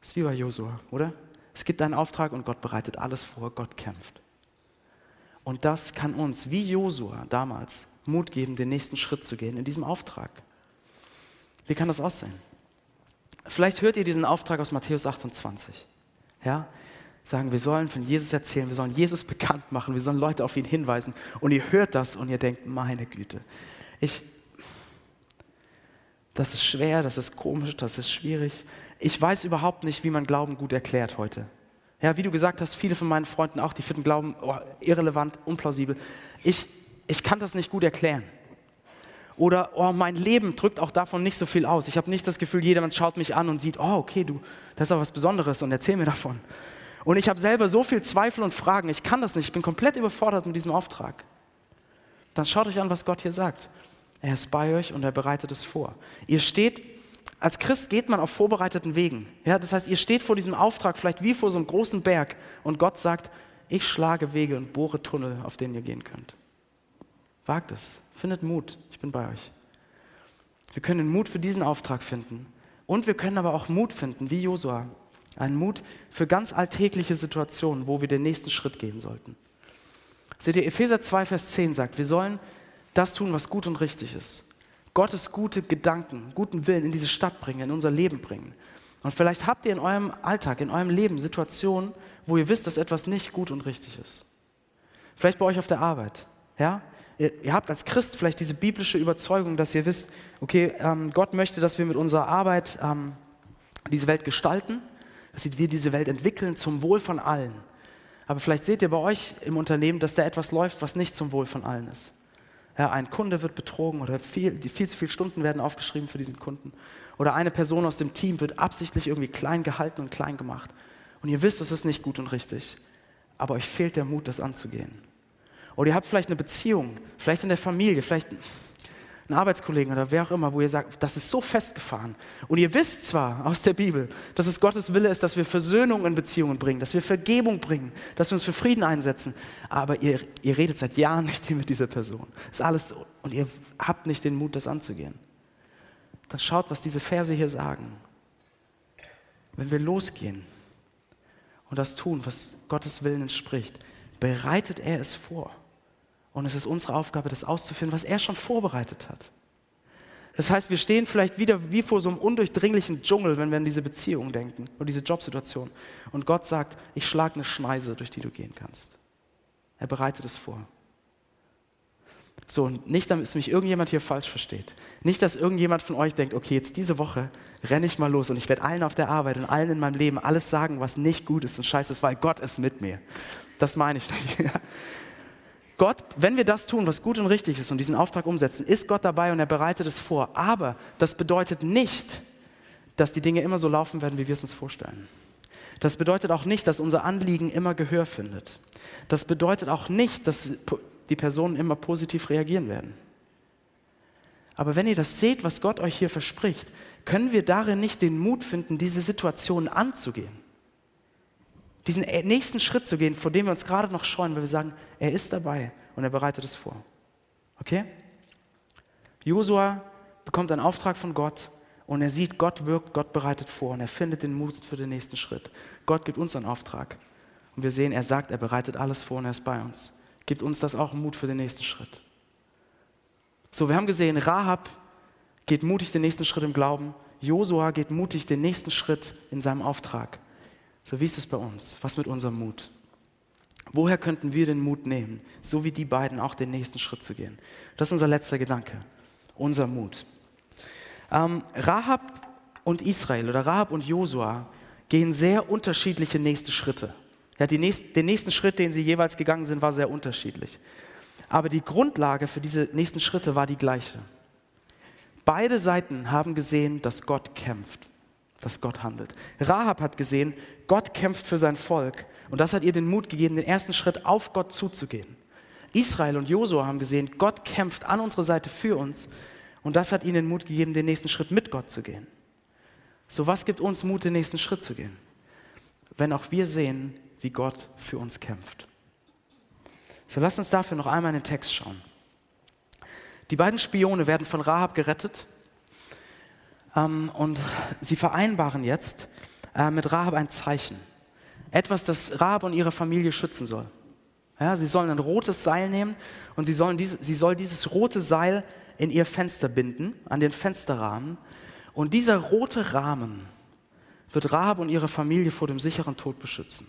Das ist wie bei Josua, oder? Es gibt einen Auftrag und Gott bereitet alles vor, Gott kämpft. Und das kann uns, wie Josua damals, Mut geben, den nächsten Schritt zu gehen in diesem Auftrag. Wie kann das aussehen? Vielleicht hört ihr diesen Auftrag aus Matthäus 28. Ja? Sagen, wir sollen von Jesus erzählen, wir sollen Jesus bekannt machen, wir sollen Leute auf ihn hinweisen. Und ihr hört das und ihr denkt, meine Güte, ich, das ist schwer, das ist komisch, das ist schwierig. Ich weiß überhaupt nicht, wie man Glauben gut erklärt heute. Ja, wie du gesagt hast, viele von meinen Freunden auch, die finden Glauben oh, irrelevant, unplausibel. Ich, ich kann das nicht gut erklären. Oder, oh, mein Leben drückt auch davon nicht so viel aus. Ich habe nicht das Gefühl, jedermann schaut mich an und sieht, oh, okay, du, das ist aber was Besonderes und erzähl mir davon. Und ich habe selber so viel Zweifel und Fragen, ich kann das nicht, ich bin komplett überfordert mit diesem Auftrag. Dann schaut euch an, was Gott hier sagt. Er ist bei euch und er bereitet es vor. Ihr steht, als Christ geht man auf vorbereiteten Wegen. Ja, das heißt, ihr steht vor diesem Auftrag vielleicht wie vor so einem großen Berg und Gott sagt, ich schlage Wege und bohre Tunnel, auf denen ihr gehen könnt. Wagt es, findet Mut, ich bin bei euch. Wir können Mut für diesen Auftrag finden und wir können aber auch Mut finden, wie Josua. Einen Mut für ganz alltägliche Situationen, wo wir den nächsten Schritt gehen sollten. Seht ihr, Epheser 2, Vers 10 sagt, wir sollen das tun, was gut und richtig ist. Gottes gute Gedanken, guten Willen in diese Stadt bringen, in unser Leben bringen. Und vielleicht habt ihr in eurem Alltag, in eurem Leben Situationen, wo ihr wisst, dass etwas nicht gut und richtig ist. Vielleicht bei euch auf der Arbeit. Ja? Ihr, ihr habt als Christ vielleicht diese biblische Überzeugung, dass ihr wisst, okay, ähm, Gott möchte, dass wir mit unserer Arbeit ähm, diese Welt gestalten, dass wir diese Welt entwickeln zum Wohl von allen. Aber vielleicht seht ihr bei euch im Unternehmen, dass da etwas läuft, was nicht zum Wohl von allen ist. Ja, ein Kunde wird betrogen oder viel, viel zu viele Stunden werden aufgeschrieben für diesen Kunden. Oder eine Person aus dem Team wird absichtlich irgendwie klein gehalten und klein gemacht. Und ihr wisst, es ist nicht gut und richtig. Aber euch fehlt der Mut, das anzugehen. Oder ihr habt vielleicht eine Beziehung, vielleicht in der Familie, vielleicht einen Arbeitskollegen oder wer auch immer, wo ihr sagt, das ist so festgefahren. Und ihr wisst zwar aus der Bibel, dass es Gottes Wille ist, dass wir Versöhnung in Beziehungen bringen, dass wir Vergebung bringen, dass wir uns für Frieden einsetzen, aber ihr, ihr redet seit Jahren nicht mit dieser Person. Ist alles so. Und ihr habt nicht den Mut, das anzugehen. Dann schaut, was diese Verse hier sagen. Wenn wir losgehen und das tun, was Gottes Willen entspricht, bereitet er es vor. Und es ist unsere Aufgabe, das auszuführen, was er schon vorbereitet hat. Das heißt, wir stehen vielleicht wieder wie vor so einem undurchdringlichen Dschungel, wenn wir an diese Beziehung denken oder diese Jobsituation. Und Gott sagt, ich schlage eine Schneise, durch die du gehen kannst. Er bereitet es vor. So, und nicht, damit mich irgendjemand hier falsch versteht. Nicht, dass irgendjemand von euch denkt, okay, jetzt diese Woche renne ich mal los und ich werde allen auf der Arbeit und allen in meinem Leben alles sagen, was nicht gut ist und scheiße ist, weil Gott ist mit mir. Das meine ich nicht. Gott, wenn wir das tun, was gut und richtig ist und diesen Auftrag umsetzen, ist Gott dabei und er bereitet es vor. Aber das bedeutet nicht, dass die Dinge immer so laufen werden, wie wir es uns vorstellen. Das bedeutet auch nicht, dass unser Anliegen immer Gehör findet. Das bedeutet auch nicht, dass die Personen immer positiv reagieren werden. Aber wenn ihr das seht, was Gott euch hier verspricht, können wir darin nicht den Mut finden, diese Situation anzugehen diesen nächsten Schritt zu gehen, vor dem wir uns gerade noch scheuen, weil wir sagen, er ist dabei und er bereitet es vor. Okay? Josua bekommt einen Auftrag von Gott und er sieht, Gott wirkt, Gott bereitet vor und er findet den Mut für den nächsten Schritt. Gott gibt uns einen Auftrag und wir sehen, er sagt, er bereitet alles vor und er ist bei uns. Gibt uns das auch Mut für den nächsten Schritt. So, wir haben gesehen, Rahab geht mutig den nächsten Schritt im Glauben. Josua geht mutig den nächsten Schritt in seinem Auftrag. So wie ist es bei uns? Was mit unserem Mut? Woher könnten wir den Mut nehmen, so wie die beiden auch den nächsten Schritt zu gehen? Das ist unser letzter Gedanke, unser Mut. Ähm, Rahab und Israel oder Rahab und Josua gehen sehr unterschiedliche nächste Schritte. Ja, nächst, den nächsten Schritt, den sie jeweils gegangen sind, war sehr unterschiedlich. Aber die Grundlage für diese nächsten Schritte war die gleiche. Beide Seiten haben gesehen, dass Gott kämpft dass Gott handelt. Rahab hat gesehen, Gott kämpft für sein Volk und das hat ihr den Mut gegeben, den ersten Schritt auf Gott zuzugehen. Israel und Josua haben gesehen, Gott kämpft an unserer Seite für uns und das hat ihnen den Mut gegeben, den nächsten Schritt mit Gott zu gehen. So was gibt uns Mut, den nächsten Schritt zu gehen? Wenn auch wir sehen, wie Gott für uns kämpft. So lasst uns dafür noch einmal in den Text schauen. Die beiden Spione werden von Rahab gerettet und sie vereinbaren jetzt äh, mit Rahab ein Zeichen. Etwas, das Rahab und ihre Familie schützen soll. Ja, sie sollen ein rotes Seil nehmen und sie, sollen diese, sie soll dieses rote Seil in ihr Fenster binden, an den Fensterrahmen. Und dieser rote Rahmen wird Rahab und ihre Familie vor dem sicheren Tod beschützen.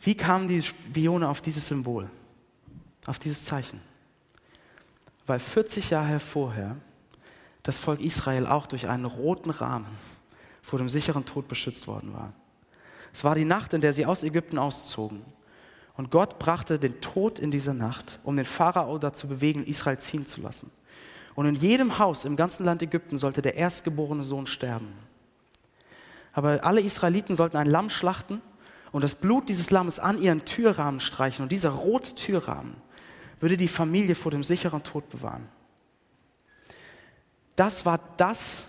Wie kamen die Spione auf dieses Symbol, auf dieses Zeichen? Weil 40 Jahre vorher das Volk Israel auch durch einen roten Rahmen vor dem sicheren Tod beschützt worden war. Es war die Nacht, in der sie aus Ägypten auszogen. Und Gott brachte den Tod in diese Nacht, um den Pharao dazu bewegen, Israel ziehen zu lassen. Und in jedem Haus im ganzen Land Ägypten sollte der erstgeborene Sohn sterben. Aber alle Israeliten sollten ein Lamm schlachten und das Blut dieses Lammes an ihren Türrahmen streichen. Und dieser rote Türrahmen würde die Familie vor dem sicheren Tod bewahren das war das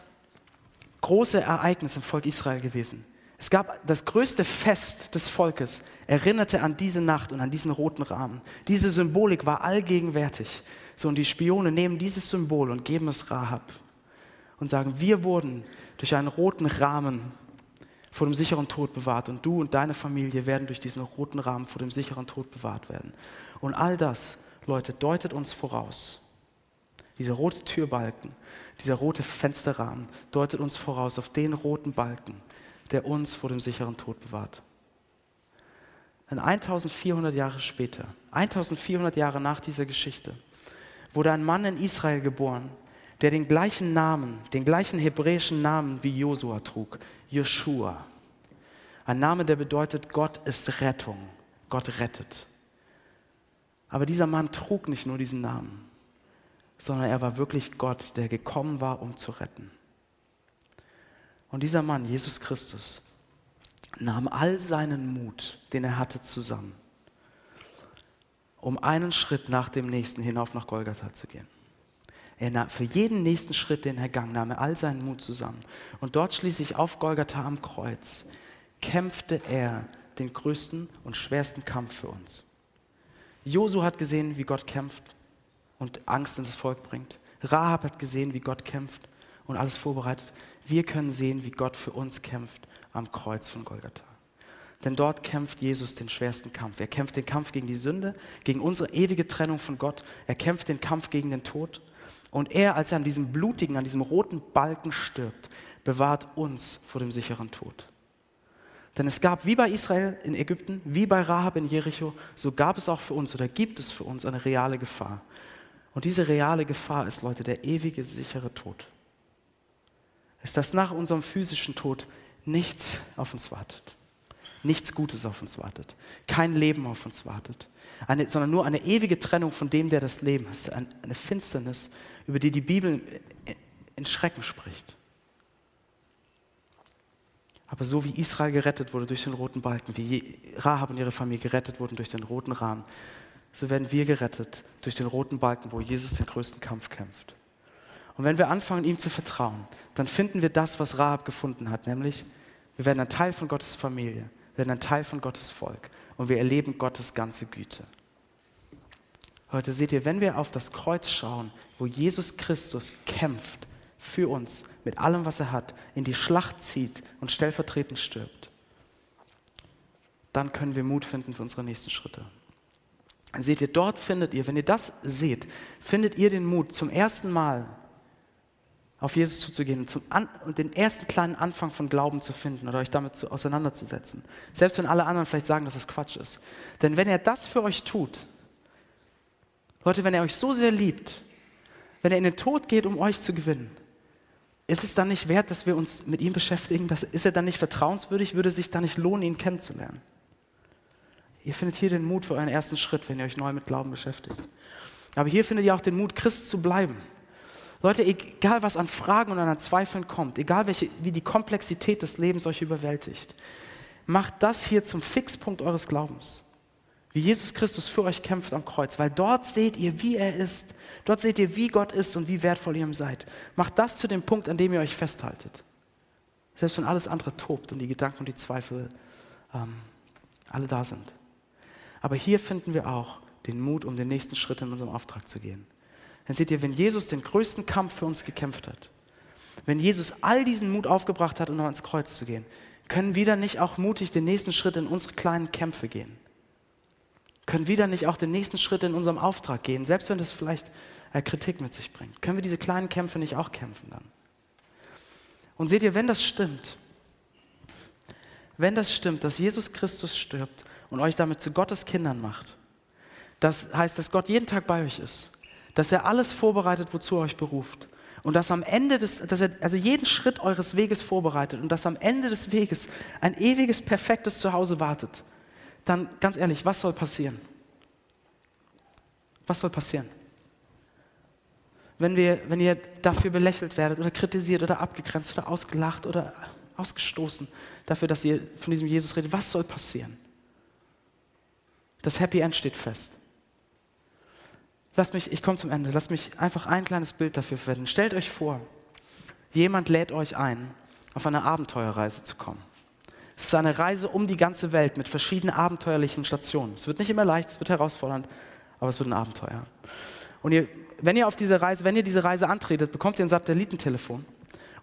große Ereignis im Volk Israel gewesen. Es gab das größte Fest des Volkes, erinnerte an diese Nacht und an diesen roten Rahmen. Diese Symbolik war allgegenwärtig. So, und die Spione nehmen dieses Symbol und geben es Rahab und sagen, wir wurden durch einen roten Rahmen vor dem sicheren Tod bewahrt und du und deine Familie werden durch diesen roten Rahmen vor dem sicheren Tod bewahrt werden. Und all das, Leute, deutet uns voraus, Dieser rote Türbalken, dieser rote Fensterrahmen deutet uns voraus auf den roten Balken, der uns vor dem sicheren Tod bewahrt. Denn 1400 Jahre später, 1400 Jahre nach dieser Geschichte, wurde ein Mann in Israel geboren, der den gleichen Namen, den gleichen hebräischen Namen wie Josua trug, Joshua. Ein Name, der bedeutet, Gott ist Rettung, Gott rettet. Aber dieser Mann trug nicht nur diesen Namen, sondern er war wirklich Gott, der gekommen war, um zu retten. Und dieser Mann, Jesus Christus, nahm all seinen Mut, den er hatte, zusammen, um einen Schritt nach dem nächsten hinauf nach Golgatha zu gehen. Er nahm, für jeden nächsten Schritt, den er gang, nahm er all seinen Mut zusammen. Und dort schließlich auf Golgatha am Kreuz kämpfte er den größten und schwersten Kampf für uns. Josu hat gesehen, wie Gott kämpft und Angst in das Volk bringt. Rahab hat gesehen, wie Gott kämpft und alles vorbereitet. Wir können sehen, wie Gott für uns kämpft am Kreuz von Golgatha. Denn dort kämpft Jesus den schwersten Kampf. Er kämpft den Kampf gegen die Sünde, gegen unsere ewige Trennung von Gott. Er kämpft den Kampf gegen den Tod. Und er, als er an diesem blutigen, an diesem roten Balken stirbt, bewahrt uns vor dem sicheren Tod. Denn es gab wie bei Israel in Ägypten, wie bei Rahab in Jericho, so gab es auch für uns oder gibt es für uns eine reale Gefahr. Und diese reale Gefahr ist, Leute, der ewige, sichere Tod. Ist, dass nach unserem physischen Tod nichts auf uns wartet. Nichts Gutes auf uns wartet. Kein Leben auf uns wartet. Eine, sondern nur eine ewige Trennung von dem, der das Leben ist. Eine Finsternis, über die die Bibel in Schrecken spricht. Aber so wie Israel gerettet wurde durch den roten Balken, wie Rahab und ihre Familie gerettet wurden durch den roten Rahmen, so werden wir gerettet durch den roten Balken, wo Jesus den größten Kampf kämpft. Und wenn wir anfangen, ihm zu vertrauen, dann finden wir das, was Rahab gefunden hat, nämlich wir werden ein Teil von Gottes Familie, wir werden ein Teil von Gottes Volk und wir erleben Gottes ganze Güte. Heute seht ihr, wenn wir auf das Kreuz schauen, wo Jesus Christus kämpft für uns mit allem, was er hat, in die Schlacht zieht und stellvertretend stirbt, dann können wir Mut finden für unsere nächsten Schritte. Seht ihr, dort findet ihr, wenn ihr das seht, findet ihr den Mut, zum ersten Mal auf Jesus zuzugehen zum An und den ersten kleinen Anfang von Glauben zu finden oder euch damit zu, auseinanderzusetzen. Selbst wenn alle anderen vielleicht sagen, dass es Quatsch ist. Denn wenn er das für euch tut, Leute, wenn er euch so sehr liebt, wenn er in den Tod geht, um euch zu gewinnen, ist es dann nicht wert, dass wir uns mit ihm beschäftigen? Das, ist er dann nicht vertrauenswürdig? Würde es sich dann nicht lohnen, ihn kennenzulernen? Ihr findet hier den Mut für euren ersten Schritt, wenn ihr euch neu mit Glauben beschäftigt. Aber hier findet ihr auch den Mut, Christ zu bleiben. Leute, egal was an Fragen und an Zweifeln kommt, egal welche, wie die Komplexität des Lebens euch überwältigt, macht das hier zum Fixpunkt eures Glaubens. Wie Jesus Christus für euch kämpft am Kreuz, weil dort seht ihr, wie er ist. Dort seht ihr, wie Gott ist und wie wertvoll ihr ihm seid. Macht das zu dem Punkt, an dem ihr euch festhaltet. Selbst wenn alles andere tobt und die Gedanken und die Zweifel ähm, alle da sind. Aber hier finden wir auch den Mut, um den nächsten Schritt in unserem Auftrag zu gehen dann seht ihr, wenn Jesus den größten Kampf für uns gekämpft hat, wenn Jesus all diesen Mut aufgebracht hat, um ans Kreuz zu gehen, können wir dann nicht auch mutig den nächsten Schritt in unsere kleinen Kämpfe gehen? Können wir dann nicht auch den nächsten Schritt in unserem Auftrag gehen, selbst wenn das vielleicht äh, Kritik mit sich bringt? Können wir diese kleinen Kämpfe nicht auch kämpfen dann? Und seht ihr, wenn das stimmt, wenn das stimmt, dass Jesus Christus stirbt und euch damit zu Gottes Kindern macht, das heißt, dass Gott jeden Tag bei euch ist, dass er alles vorbereitet, wozu er euch beruft. Und dass am Ende des, dass er also jeden Schritt eures Weges vorbereitet und dass am Ende des Weges ein ewiges, perfektes Zuhause wartet. Dann ganz ehrlich, was soll passieren? Was soll passieren? Wenn, wir, wenn ihr dafür belächelt werdet oder kritisiert oder abgegrenzt oder ausgelacht oder ausgestoßen dafür, dass ihr von diesem Jesus redet, was soll passieren? Das Happy End steht fest. Lasst mich, ich komme zum Ende, lasst mich einfach ein kleines Bild dafür verwenden. Stellt euch vor, jemand lädt euch ein, auf eine Abenteuerreise zu kommen. Es ist eine Reise um die ganze Welt mit verschiedenen abenteuerlichen Stationen. Es wird nicht immer leicht, es wird herausfordernd, aber es wird ein Abenteuer. Und ihr, wenn ihr auf diese Reise, wenn ihr diese Reise antretet, bekommt ihr ein Satellitentelefon.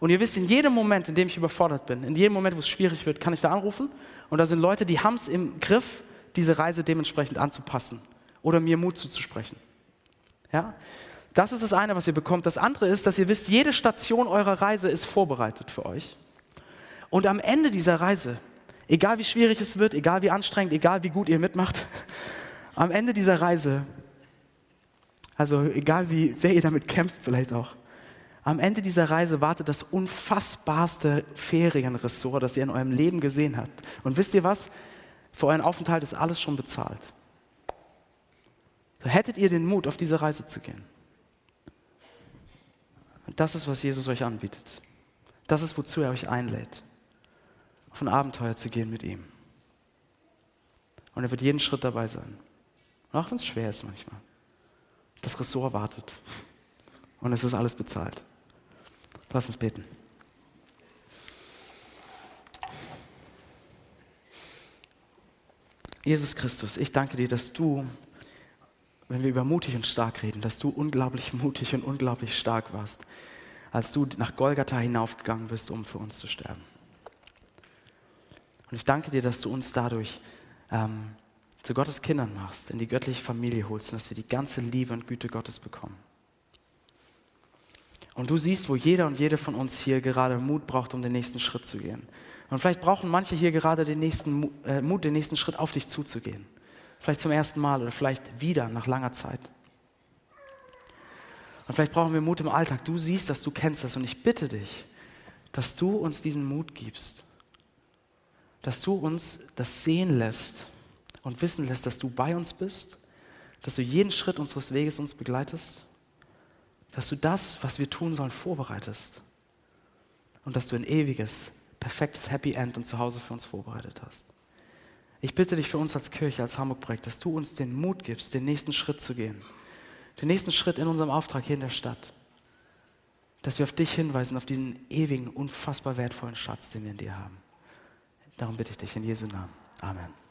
Und ihr wisst, in jedem Moment, in dem ich überfordert bin, in jedem Moment, wo es schwierig wird, kann ich da anrufen. Und da sind Leute, die haben es im Griff, diese Reise dementsprechend anzupassen oder mir Mut zuzusprechen. Ja? Das ist das eine, was ihr bekommt. Das andere ist, dass ihr wisst, jede Station eurer Reise ist vorbereitet für euch. Und am Ende dieser Reise, egal wie schwierig es wird, egal wie anstrengend, egal wie gut ihr mitmacht, am Ende dieser Reise, also egal wie sehr ihr damit kämpft vielleicht auch, am Ende dieser Reise wartet das unfassbarste Ferienressort, das ihr in eurem Leben gesehen habt. Und wisst ihr was? Für euren Aufenthalt ist alles schon bezahlt. Hättet ihr den Mut, auf diese Reise zu gehen. Das ist, was Jesus euch anbietet. Das ist, wozu er euch einlädt, auf ein Abenteuer zu gehen mit ihm. Und er wird jeden Schritt dabei sein. Und auch wenn es schwer ist manchmal. Das Ressort wartet. Und es ist alles bezahlt. Lass uns beten. Jesus Christus, ich danke dir, dass du, wenn wir über mutig und stark reden, dass du unglaublich mutig und unglaublich stark warst, als du nach Golgatha hinaufgegangen bist, um für uns zu sterben. Und ich danke dir, dass du uns dadurch ähm, zu Gottes Kindern machst, in die göttliche Familie holst und dass wir die ganze Liebe und Güte Gottes bekommen. Und du siehst, wo jeder und jede von uns hier gerade Mut braucht, um den nächsten Schritt zu gehen. Und vielleicht brauchen manche hier gerade den nächsten äh, Mut, den nächsten Schritt auf dich zuzugehen. Vielleicht zum ersten Mal oder vielleicht wieder nach langer Zeit. Und vielleicht brauchen wir Mut im Alltag. Du siehst das, du kennst das. Und ich bitte dich, dass du uns diesen Mut gibst. Dass du uns das sehen lässt und wissen lässt, dass du bei uns bist. Dass du jeden Schritt unseres Weges uns begleitest dass du das, was wir tun sollen, vorbereitest. Und dass du ein ewiges, perfektes Happy End und Zuhause für uns vorbereitet hast. Ich bitte dich für uns als Kirche, als Hamburg-Projekt, dass du uns den Mut gibst, den nächsten Schritt zu gehen. Den nächsten Schritt in unserem Auftrag hier in der Stadt. Dass wir auf dich hinweisen, auf diesen ewigen, unfassbar wertvollen Schatz, den wir in dir haben. Darum bitte ich dich in Jesu Namen. Amen.